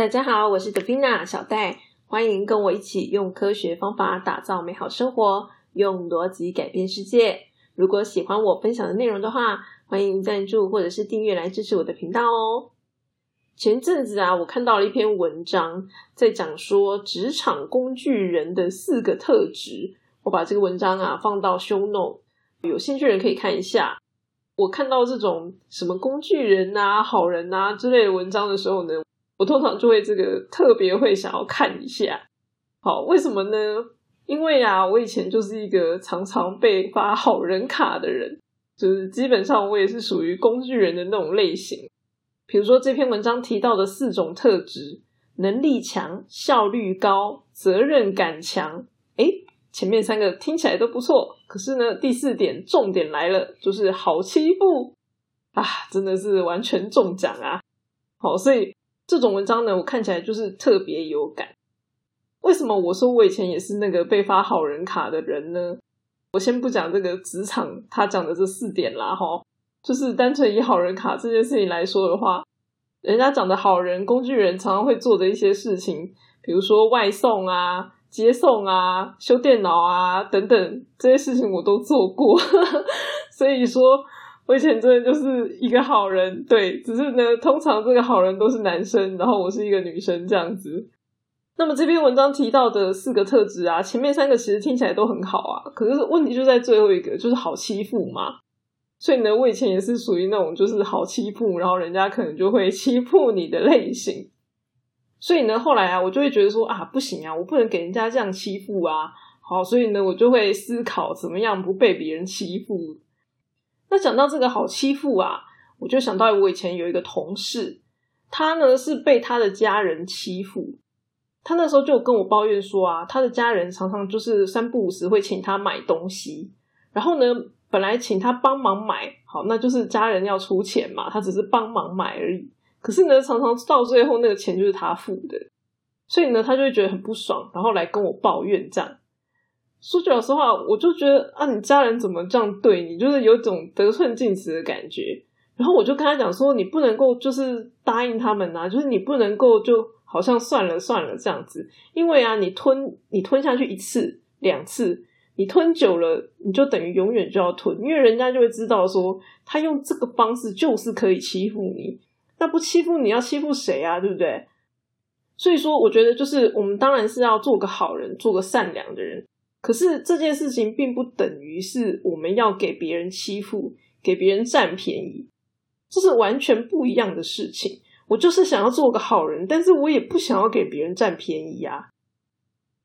大家好，我是 Davina 小戴，欢迎跟我一起用科学方法打造美好生活，用逻辑改变世界。如果喜欢我分享的内容的话，欢迎赞助或者是订阅来支持我的频道哦。前阵子啊，我看到了一篇文章，在讲说职场工具人的四个特质。我把这个文章啊放到 Show Note，有兴趣的人可以看一下。我看到这种什么工具人啊、好人啊之类的文章的时候呢，我通常就会这个特别会想要看一下。好，为什么呢？因为啊，我以前就是一个常常被发好人卡的人，就是基本上我也是属于工具人的那种类型。比如说这篇文章提到的四种特质：能力强、效率高、责任感强。诶前面三个听起来都不错，可是呢，第四点重点来了，就是好欺负啊！真的是完全中奖啊！好，所以这种文章呢，我看起来就是特别有感。为什么我说我以前也是那个被发好人卡的人呢？我先不讲这个职场他讲的这四点啦，哈，就是单纯以好人卡这件事情来说的话，人家讲的好人工具人常常会做的一些事情，比如说外送啊。接送啊，修电脑啊，等等这些事情我都做过，所以说我以前真的就是一个好人。对，只是呢，通常这个好人都是男生，然后我是一个女生这样子。那么这篇文章提到的四个特质啊，前面三个其实听起来都很好啊，可是问题就在最后一个，就是好欺负嘛。所以呢，我以前也是属于那种就是好欺负，然后人家可能就会欺负你的类型。所以呢，后来啊，我就会觉得说啊，不行啊，我不能给人家这样欺负啊。好，所以呢，我就会思考怎么样不被别人欺负。那讲到这个好欺负啊，我就想到我以前有一个同事，他呢是被他的家人欺负。他那时候就跟我抱怨说啊，他的家人常常就是三不五时会请他买东西，然后呢，本来请他帮忙买，好，那就是家人要出钱嘛，他只是帮忙买而已。可是呢，常常到最后那个钱就是他付的，所以呢，他就会觉得很不爽，然后来跟我抱怨这样。说句老实话，我就觉得啊，你家人怎么这样对你，就是有种得寸进尺的感觉。然后我就跟他讲说，你不能够就是答应他们啊，就是你不能够就好像算了算了这样子，因为啊，你吞你吞下去一次两次，你吞久了，你就等于永远就要吞，因为人家就会知道说，他用这个方式就是可以欺负你。那不欺负你要欺负谁啊？对不对？所以说，我觉得就是我们当然是要做个好人，做个善良的人。可是这件事情并不等于是我们要给别人欺负、给别人占便宜，这是完全不一样的事情。我就是想要做个好人，但是我也不想要给别人占便宜啊。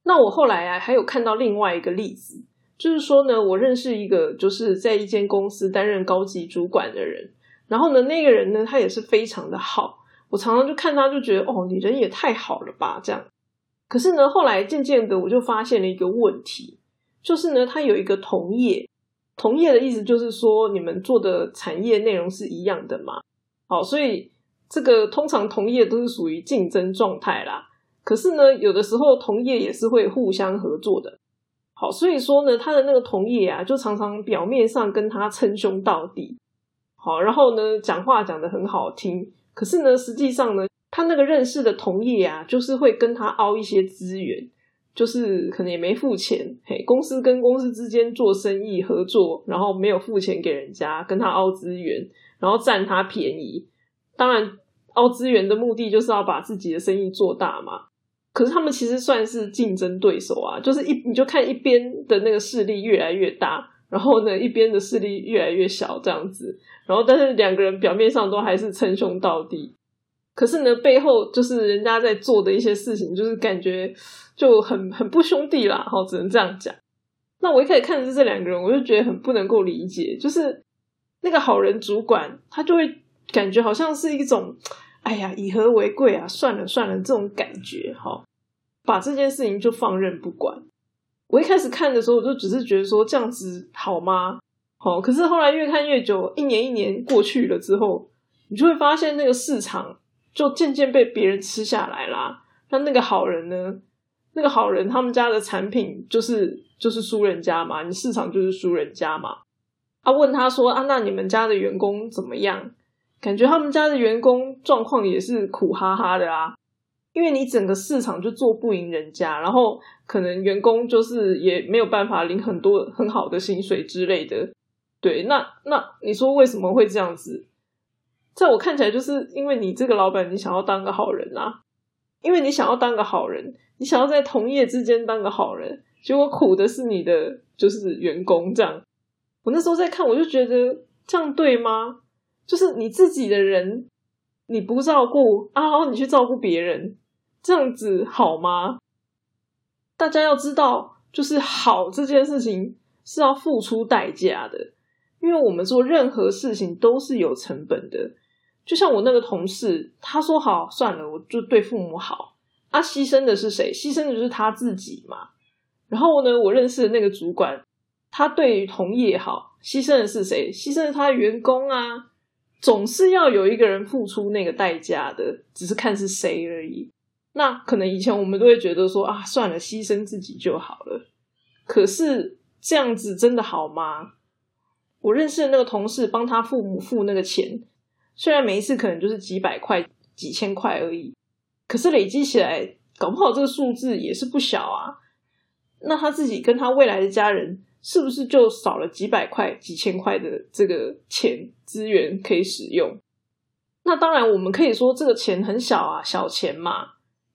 那我后来啊，还有看到另外一个例子，就是说呢，我认识一个就是在一间公司担任高级主管的人。然后呢，那个人呢，他也是非常的好。我常常就看他，就觉得哦，你人也太好了吧，这样。可是呢，后来渐渐的，我就发现了一个问题，就是呢，他有一个同业，同业的意思就是说，你们做的产业内容是一样的嘛。好，所以这个通常同业都是属于竞争状态啦。可是呢，有的时候同业也是会互相合作的。好，所以说呢，他的那个同业啊，就常常表面上跟他称兄道弟。好，然后呢，讲话讲的很好听，可是呢，实际上呢，他那个认识的同业啊，就是会跟他凹一些资源，就是可能也没付钱，嘿，公司跟公司之间做生意合作，然后没有付钱给人家，跟他凹资源，然后占他便宜。当然，凹资源的目的就是要把自己的生意做大嘛。可是他们其实算是竞争对手啊，就是一你就看一边的那个势力越来越大。然后呢，一边的势力越来越小，这样子。然后，但是两个人表面上都还是称兄道弟，可是呢，背后就是人家在做的一些事情，就是感觉就很很不兄弟啦。好，只能这样讲。那我一开始看的是这两个人，我就觉得很不能够理解，就是那个好人主管，他就会感觉好像是一种，哎呀，以和为贵啊，算了算了这种感觉，哈，把这件事情就放任不管。我一开始看的时候，我就只是觉得说这样子好吗？好，可是后来越看越久，一年一年过去了之后，你就会发现那个市场就渐渐被别人吃下来啦。那那个好人呢？那个好人他们家的产品就是就是输人家嘛，你市场就是输人家嘛。啊，问他说啊，那你们家的员工怎么样？感觉他们家的员工状况也是苦哈哈的啊。因为你整个市场就做不赢人家，然后可能员工就是也没有办法领很多很好的薪水之类的。对，那那你说为什么会这样子？在我看起来，就是因为你这个老板，你想要当个好人啊，因为你想要当个好人，你想要在同业之间当个好人，结果苦的是你的就是员工。这样，我那时候在看，我就觉得这样对吗？就是你自己的人你不照顾啊，然后你去照顾别人，这样子好吗？大家要知道，就是好这件事情是要付出代价的。因为我们做任何事情都是有成本的，就像我那个同事，他说好算了，我就对父母好。啊，牺牲的是谁？牺牲的就是他自己嘛。然后呢，我认识的那个主管，他对同业好，牺牲的是谁？牺牲他的员工啊。总是要有一个人付出那个代价的，只是看是谁而已。那可能以前我们都会觉得说啊，算了，牺牲自己就好了。可是这样子真的好吗？我认识的那个同事帮他父母付那个钱，虽然每一次可能就是几百块、几千块而已，可是累积起来，搞不好这个数字也是不小啊。那他自己跟他未来的家人，是不是就少了几百块、几千块的这个钱资源可以使用？那当然，我们可以说这个钱很小啊，小钱嘛。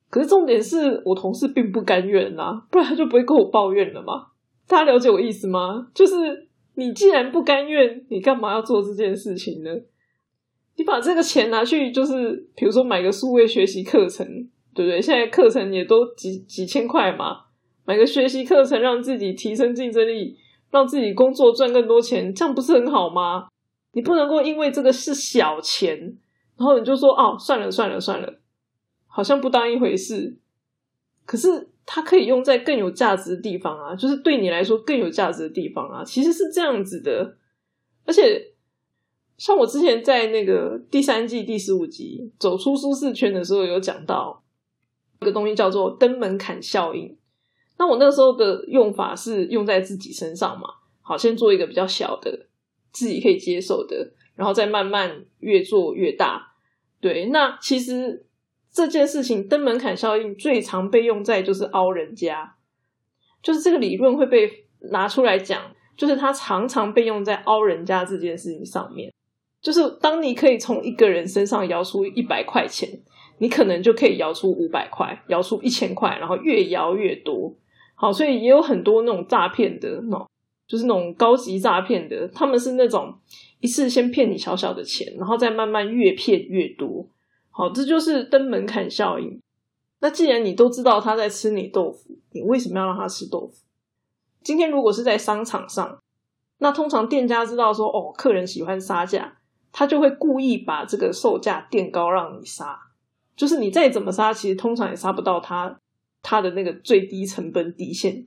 可是重点是我同事并不甘愿啊，不然他就不会跟我抱怨了嘛。大家了解我意思吗？就是。你既然不甘愿，你干嘛要做这件事情呢？你把这个钱拿去，就是比如说买个数位学习课程，对不对？现在课程也都几几千块嘛，买个学习课程，让自己提升竞争力，让自己工作赚更多钱，这样不是很好吗？你不能够因为这个是小钱，然后你就说哦，算了算了算了，好像不当一回事。可是。它可以用在更有价值的地方啊，就是对你来说更有价值的地方啊，其实是这样子的。而且，像我之前在那个第三季第十五集走出舒适圈的时候，有讲到一个东西叫做登门槛效应。那我那时候的用法是用在自己身上嘛，好，先做一个比较小的，自己可以接受的，然后再慢慢越做越大。对，那其实。这件事情登门槛效应最常被用在就是凹人家，就是这个理论会被拿出来讲，就是它常常被用在凹人家这件事情上面。就是当你可以从一个人身上摇出一百块钱，你可能就可以摇出五百块，摇出一千块，然后越摇越多。好，所以也有很多那种诈骗的，那就是那种高级诈骗的，他们是那种一次先骗你小小的钱，然后再慢慢越骗越多。好，这就是登门槛效应。那既然你都知道他在吃你豆腐，你为什么要让他吃豆腐？今天如果是在商场上，那通常店家知道说，哦，客人喜欢杀价，他就会故意把这个售价垫高让你杀。就是你再怎么杀，其实通常也杀不到他他的那个最低成本底线。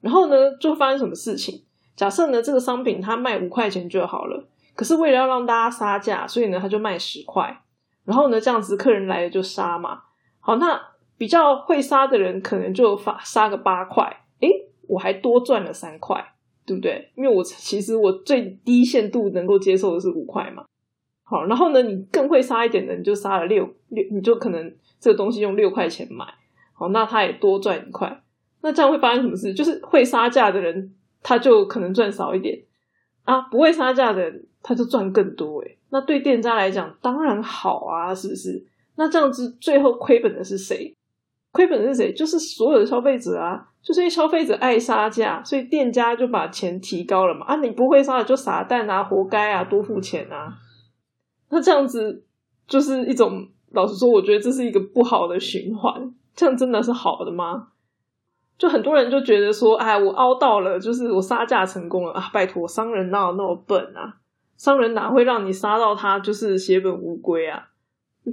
然后呢，就发生什么事情？假设呢，这个商品他卖五块钱就好了，可是为了要让大家杀价，所以呢，他就卖十块。然后呢，这样子客人来了就杀嘛。好，那比较会杀的人可能就发杀个八块，诶，我还多赚了三块，对不对？因为我其实我最低限度能够接受的是五块嘛。好，然后呢，你更会杀一点的，你就杀了六六，你就可能这个东西用六块钱买，好，那他也多赚一块。那这样会发生什么事？就是会杀价的人他就可能赚少一点啊，不会杀价的人他就赚更多，诶那对店家来讲当然好啊，是不是？那这样子最后亏本的是谁？亏本是谁？就是所有的消费者啊！就是因为消费者爱杀价，所以店家就把钱提高了嘛。啊，你不会杀就傻蛋啊，活该啊，多付钱啊！那这样子就是一种，老实说，我觉得这是一个不好的循环。这样真的是好的吗？就很多人就觉得说，哎，我凹到了，就是我杀价成功了啊！拜托，商人哪有那么笨啊？商人哪会让你杀到他就是血本无归啊？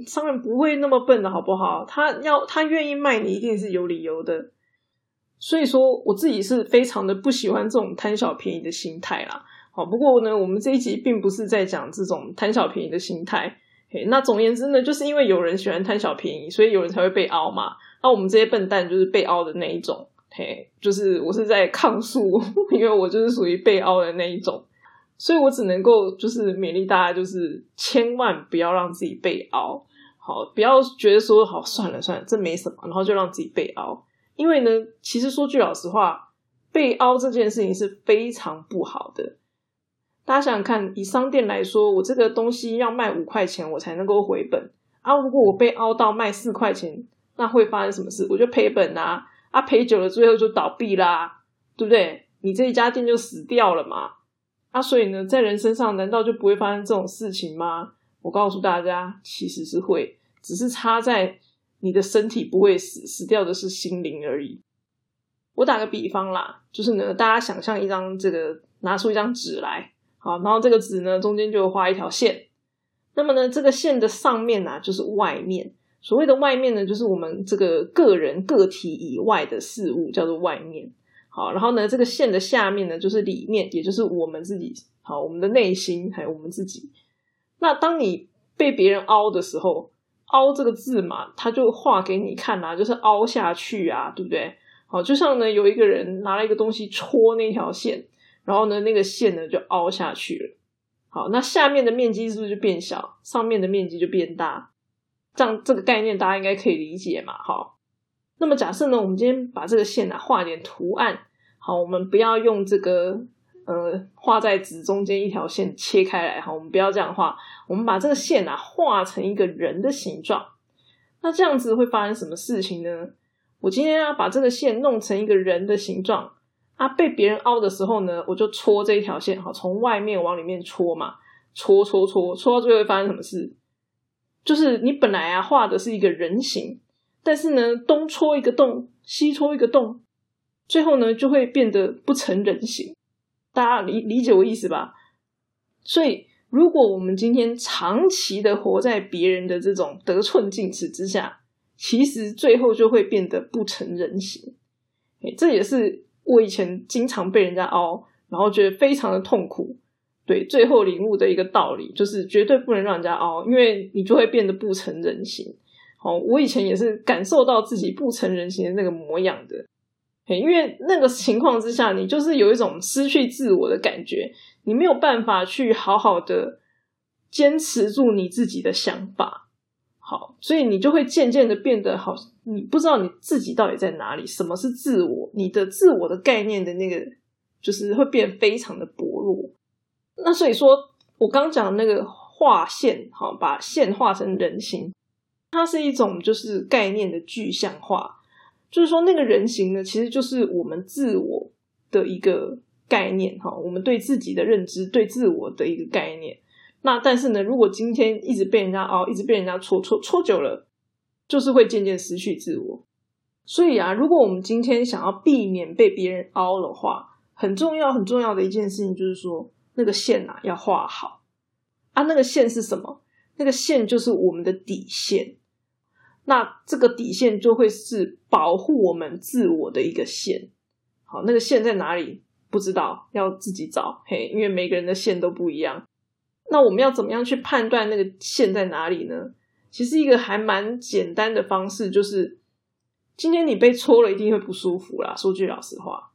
商人不会那么笨的好不好？他要他愿意卖你，一定是有理由的。所以说，我自己是非常的不喜欢这种贪小便宜的心态啦。好，不过呢，我们这一集并不是在讲这种贪小便宜的心态。嘿，那总而言之呢，就是因为有人喜欢贪小便宜，所以有人才会被凹嘛。那我们这些笨蛋就是被凹的那一种。嘿，就是我是在抗诉，因为我就是属于被凹的那一种。所以我只能够就是勉励大家，就是千万不要让自己被熬。好，不要觉得说好算了算了，这没什么，然后就让自己被凹。因为呢，其实说句老实话，被凹这件事情是非常不好的。大家想想看，以商店来说，我这个东西要卖五块钱，我才能够回本啊。如果我被凹到卖四块钱，那会发生什么事？我就赔本啊！啊，赔久了，最后就倒闭啦，对不对？你这一家店就死掉了嘛。啊，所以呢，在人身上难道就不会发生这种事情吗？我告诉大家，其实是会，只是差在你的身体不会死，死掉的是心灵而已。我打个比方啦，就是呢，大家想象一张这个，拿出一张纸来，好，然后这个纸呢中间就画一条线，那么呢，这个线的上面呢就是外面，所谓的外面呢就是我们这个个人个体以外的事物，叫做外面。好，然后呢，这个线的下面呢就是里面，也就是我们自己，好，我们的内心还有我们自己。那当你被别人凹的时候，凹这个字嘛，他就画给你看啊，就是凹下去啊，对不对？好，就像呢，有一个人拿了一个东西戳那条线，然后呢，那个线呢就凹下去了。好，那下面的面积是不是就变小？上面的面积就变大？这样这个概念大家应该可以理解嘛？好，那么假设呢，我们今天把这个线啊画点图案，好，我们不要用这个。呃，画在纸中间一条线切开来哈，我们不要这样画，我们把这个线啊画成一个人的形状。那这样子会发生什么事情呢？我今天要把这个线弄成一个人的形状啊，被别人凹的时候呢，我就戳这一条线哈，从外面往里面戳嘛，戳戳戳，戳到最后会发生什么事？就是你本来啊画的是一个人形，但是呢东戳一个洞，西戳一个洞，最后呢就会变得不成人形。大家理理解我意思吧？所以，如果我们今天长期的活在别人的这种得寸进尺之下，其实最后就会变得不成人形。这也是我以前经常被人家凹，然后觉得非常的痛苦。对，最后领悟的一个道理就是，绝对不能让人家凹，因为你就会变得不成人形。好，我以前也是感受到自己不成人形的那个模样的。因为那个情况之下，你就是有一种失去自我的感觉，你没有办法去好好的坚持住你自己的想法，好，所以你就会渐渐的变得好，你不知道你自己到底在哪里，什么是自我，你的自我的概念的那个就是会变非常的薄弱。那所以说我刚讲的那个画线，好，把线画成人形，它是一种就是概念的具象化。就是说，那个人形呢，其实就是我们自我的一个概念哈，我们对自己的认知、对自我的一个概念。那但是呢，如果今天一直被人家凹，一直被人家戳戳戳久了，就是会渐渐失去自我。所以啊，如果我们今天想要避免被别人凹的话，很重要很重要的一件事情就是说，那个线啊要画好啊。那个线是什么？那个线就是我们的底线。那这个底线就会是保护我们自我的一个线，好，那个线在哪里？不知道，要自己找。嘿，因为每个人的线都不一样。那我们要怎么样去判断那个线在哪里呢？其实一个还蛮简单的方式就是，今天你被戳了，一定会不舒服啦。说句老实话，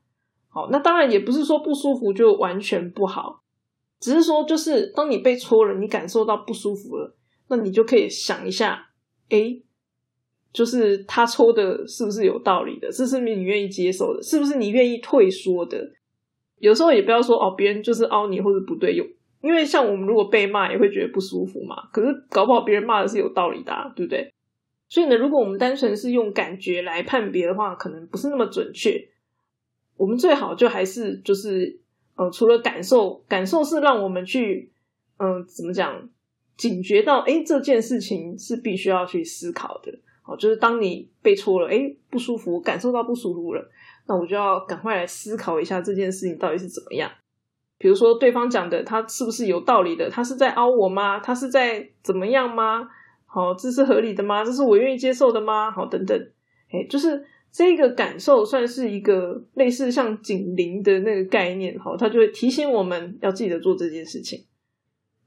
好，那当然也不是说不舒服就完全不好，只是说就是当你被戳了，你感受到不舒服了，那你就可以想一下，哎。就是他抽的是不是有道理的？这是是你愿意接受的？是不是你愿意退缩的？有时候也不要说哦，别人就是凹你或者不对，有因为像我们如果被骂也会觉得不舒服嘛。可是搞不好别人骂的是有道理的，对不对？所以呢，如果我们单纯是用感觉来判别的话，可能不是那么准确。我们最好就还是就是呃，除了感受，感受是让我们去嗯，怎么讲，警觉到哎，这件事情是必须要去思考的。好，就是当你被戳了，哎，不舒服，感受到不舒服了，那我就要赶快来思考一下这件事情到底是怎么样。比如说，对方讲的他是不是有道理的？他是在凹我吗？他是在怎么样吗？好，这是合理的吗？这是我愿意接受的吗？好，等等，哎，就是这个感受算是一个类似像警铃的那个概念，好，它就会提醒我们要记得做这件事情。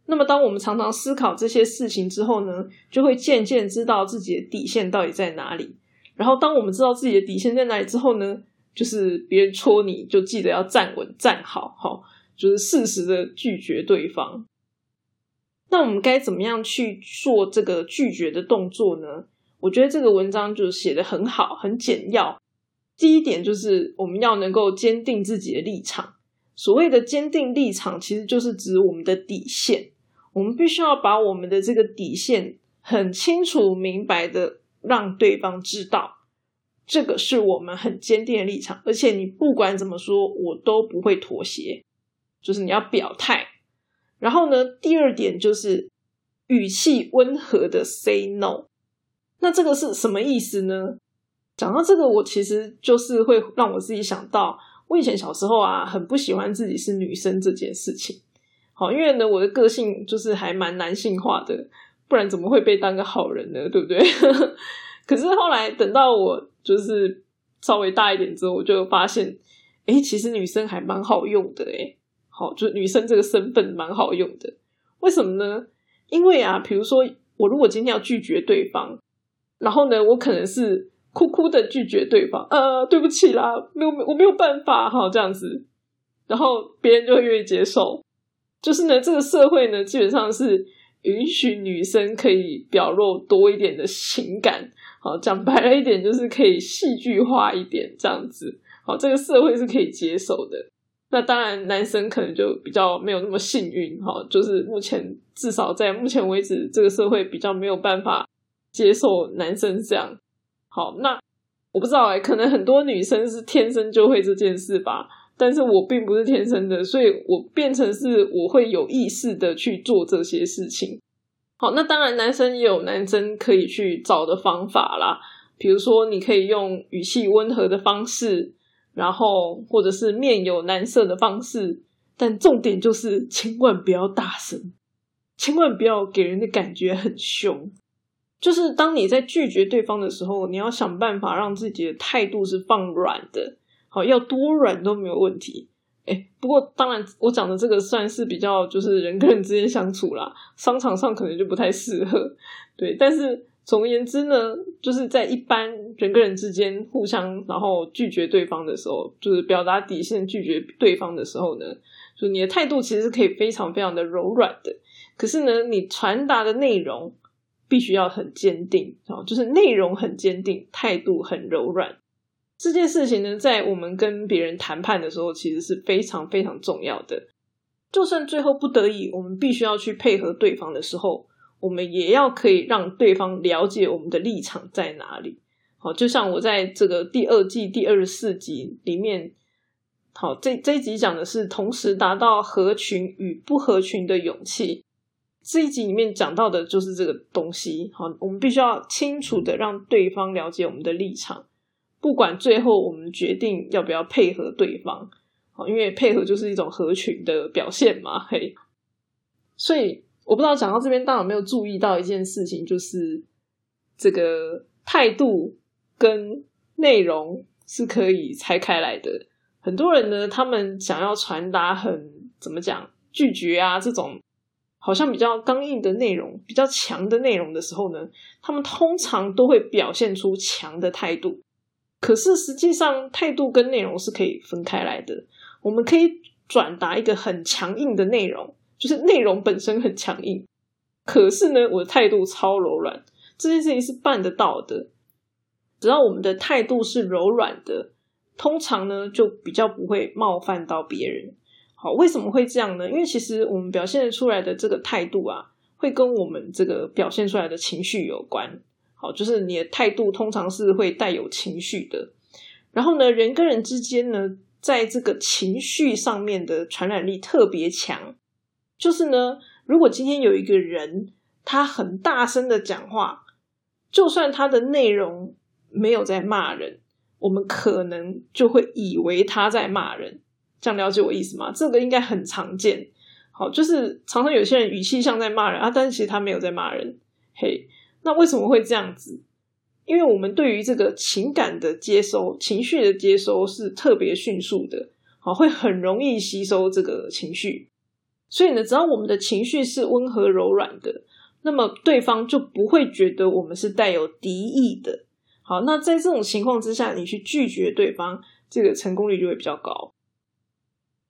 那么，当我们常常思考这些事情之后呢，就会渐渐知道自己的底线到底在哪里。然后，当我们知道自己的底线在哪里之后呢，就是别人戳你就记得要站稳、站好，好，就是适时的拒绝对方。那我们该怎么样去做这个拒绝的动作呢？我觉得这个文章就写的很好，很简要。第一点就是我们要能够坚定自己的立场。所谓的坚定立场，其实就是指我们的底线。我们必须要把我们的这个底线很清楚明白的让对方知道，这个是我们很坚定的立场。而且你不管怎么说，我都不会妥协。就是你要表态。然后呢，第二点就是语气温和的 say no。那这个是什么意思呢？讲到这个，我其实就是会让我自己想到，我以前小时候啊，很不喜欢自己是女生这件事情。好，因为呢，我的个性就是还蛮男性化的，不然怎么会被当个好人呢？对不对？可是后来等到我就是稍微大一点之后，我就发现，哎，其实女生还蛮好用的，哎，好，就女生这个身份蛮好用的。为什么呢？因为啊，比如说我如果今天要拒绝对方。然后呢，我可能是哭哭的拒绝对方，呃，对不起啦，没有，我没有办法哈，这样子，然后别人就会愿意接受。就是呢，这个社会呢，基本上是允许女生可以表露多一点的情感，好，讲白了一点，就是可以戏剧化一点，这样子，好，这个社会是可以接受的。那当然，男生可能就比较没有那么幸运，哈，就是目前至少在目前为止，这个社会比较没有办法。接受男生这样好，那我不知道哎，可能很多女生是天生就会这件事吧，但是我并不是天生的，所以我变成是我会有意识的去做这些事情。好，那当然男生也有男生可以去找的方法啦，比如说你可以用语气温和的方式，然后或者是面有难色的方式，但重点就是千万不要大声，千万不要给人的感觉很凶。就是当你在拒绝对方的时候，你要想办法让自己的态度是放软的，哦，要多软都没有问题。哎，不过当然，我讲的这个算是比较就是人跟人之间相处啦，商场上可能就不太适合。对，但是总而言之呢，就是在一般人跟人之间互相然后拒绝对方的时候，就是表达底线拒绝对方的时候呢，就你的态度其实是可以非常非常的柔软的。可是呢，你传达的内容。必须要很坚定哦，就是内容很坚定，态度很柔软。这件事情呢，在我们跟别人谈判的时候，其实是非常非常重要的。就算最后不得已，我们必须要去配合对方的时候，我们也要可以让对方了解我们的立场在哪里。好，就像我在这个第二季第二十四集里面，好，这这一集讲的是同时达到合群与不合群的勇气。这一集里面讲到的就是这个东西，好，我们必须要清楚的让对方了解我们的立场，不管最后我们决定要不要配合对方，好，因为配合就是一种合群的表现嘛，嘿。所以我不知道讲到这边，大家有没有注意到一件事情，就是这个态度跟内容是可以拆开来的。很多人呢，他们想要传达很怎么讲拒绝啊这种。好像比较刚硬的内容，比较强的内容的时候呢，他们通常都会表现出强的态度。可是实际上，态度跟内容是可以分开来的。我们可以转达一个很强硬的内容，就是内容本身很强硬，可是呢，我的态度超柔软。这件事情是办得到的。只要我们的态度是柔软的，通常呢，就比较不会冒犯到别人。好，为什么会这样呢？因为其实我们表现出来的这个态度啊，会跟我们这个表现出来的情绪有关。好，就是你的态度通常是会带有情绪的。然后呢，人跟人之间呢，在这个情绪上面的传染力特别强。就是呢，如果今天有一个人他很大声的讲话，就算他的内容没有在骂人，我们可能就会以为他在骂人。这样了解我意思吗？这个应该很常见。好，就是常常有些人语气像在骂人啊，但是其实他没有在骂人。嘿，那为什么会这样子？因为我们对于这个情感的接收、情绪的接收是特别迅速的，好，会很容易吸收这个情绪。所以呢，只要我们的情绪是温和柔软的，那么对方就不会觉得我们是带有敌意的。好，那在这种情况之下，你去拒绝对方，这个成功率就会比较高。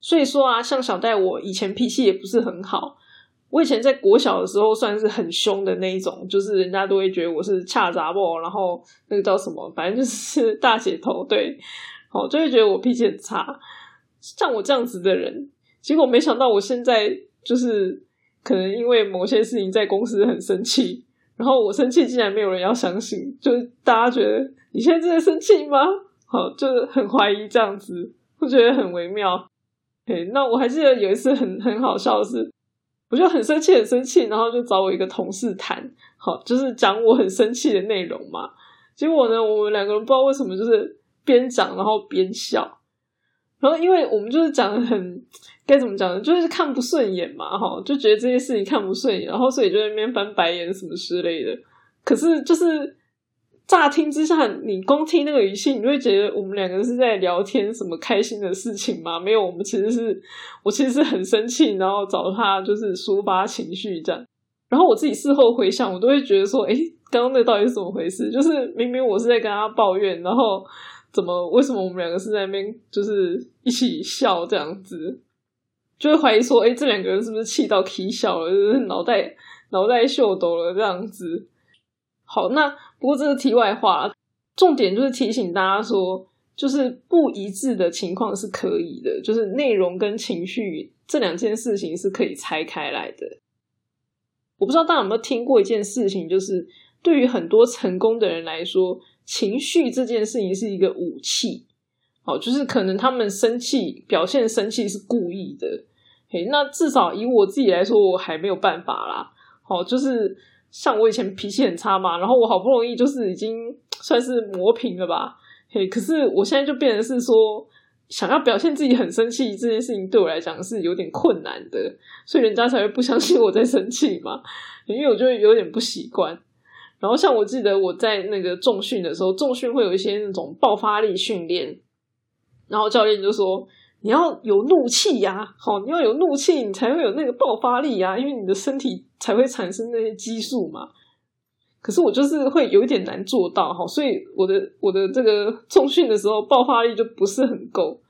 所以说啊，像小戴，我以前脾气也不是很好，我以前在国小的时候算是很凶的那一种，就是人家都会觉得我是恰杂波，然后那个叫什么，反正就是 大姐头，对，好就会觉得我脾气很差。像我这样子的人，结果没想到我现在就是可能因为某些事情在公司很生气，然后我生气竟然没有人要相信，就是大家觉得你现在真的生气吗？好，就是很怀疑这样子，我觉得很微妙。嘿，那我还记得有一次很很好笑的是。我就很生气，很生气，然后就找我一个同事谈，好，就是讲我很生气的内容嘛。结果呢，我们两个人不知道为什么，就是边讲然后边笑。然后因为我们就是讲的很该怎么讲呢，就是看不顺眼嘛，哈，就觉得这些事情看不顺眼，然后所以就在那边翻白眼什么之类的。可是就是。乍听之下，你光听那个语气，你会觉得我们两个是在聊天什么开心的事情吗？没有，我们其实是我其实是很生气，然后找他就是抒发情绪这样。然后我自己事后回想，我都会觉得说，哎，刚刚那到底是怎么回事？就是明明我是在跟他抱怨，然后怎么为什么我们两个是在那边就是一起笑这样子？就会怀疑说，哎，这两个人是不是气到啼笑了，就是脑袋脑袋秀抖了这样子？好，那不过这是题外话，重点就是提醒大家说，就是不一致的情况是可以的，就是内容跟情绪这两件事情是可以拆开来的。我不知道大家有没有听过一件事情，就是对于很多成功的人来说，情绪这件事情是一个武器。好，就是可能他们生气表现生气是故意的。那至少以我自己来说，我还没有办法啦。好，就是。像我以前脾气很差嘛，然后我好不容易就是已经 算是磨平了吧，嘿，可是我现在就变成是说，想要表现自己很生气这件事情对我来讲是有点困难的，所以人家才会不相信我在生气嘛，因为我就有点不习惯。然后像我记得我在那个重训的时候，重训会有一些那种爆发力训练，然后教练就说。你要有怒气呀，好，你要有怒气，你才会有那个爆发力呀，因为你的身体才会产生那些激素嘛。可是我就是会有一点难做到，哈，所以我的我的这个重训的时候爆发力就不是很够。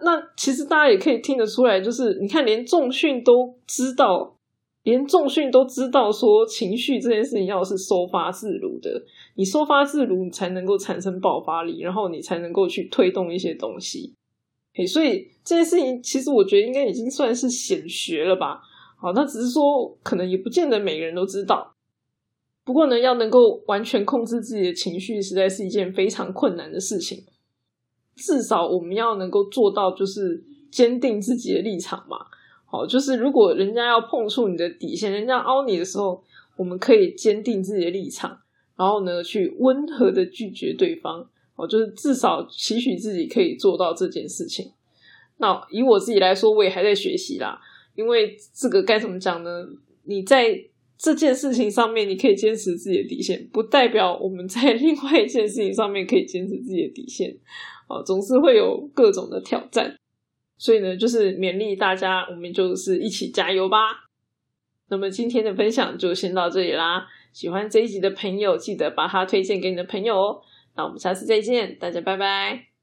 那其实大家也可以听得出来，就是你看，连重训都知道，连重训都知道说情绪这件事情要是收发自如的，你收发自如，你才能够产生爆发力，然后你才能够去推动一些东西。所以这件事情，其实我觉得应该已经算是显学了吧。好，那只是说，可能也不见得每个人都知道。不过呢，要能够完全控制自己的情绪，实在是一件非常困难的事情。至少我们要能够做到，就是坚定自己的立场嘛。好，就是如果人家要碰触你的底线，人家凹你的时候，我们可以坚定自己的立场，然后呢，去温和的拒绝对方。哦，就是至少期许自己可以做到这件事情。那以我自己来说，我也还在学习啦。因为这个该怎么讲呢？你在这件事情上面，你可以坚持自己的底线，不代表我们在另外一件事情上面可以坚持自己的底线。哦，总是会有各种的挑战。所以呢，就是勉励大家，我们就是一起加油吧。那么今天的分享就先到这里啦。喜欢这一集的朋友，记得把它推荐给你的朋友哦。那我们下次再见，大家拜拜。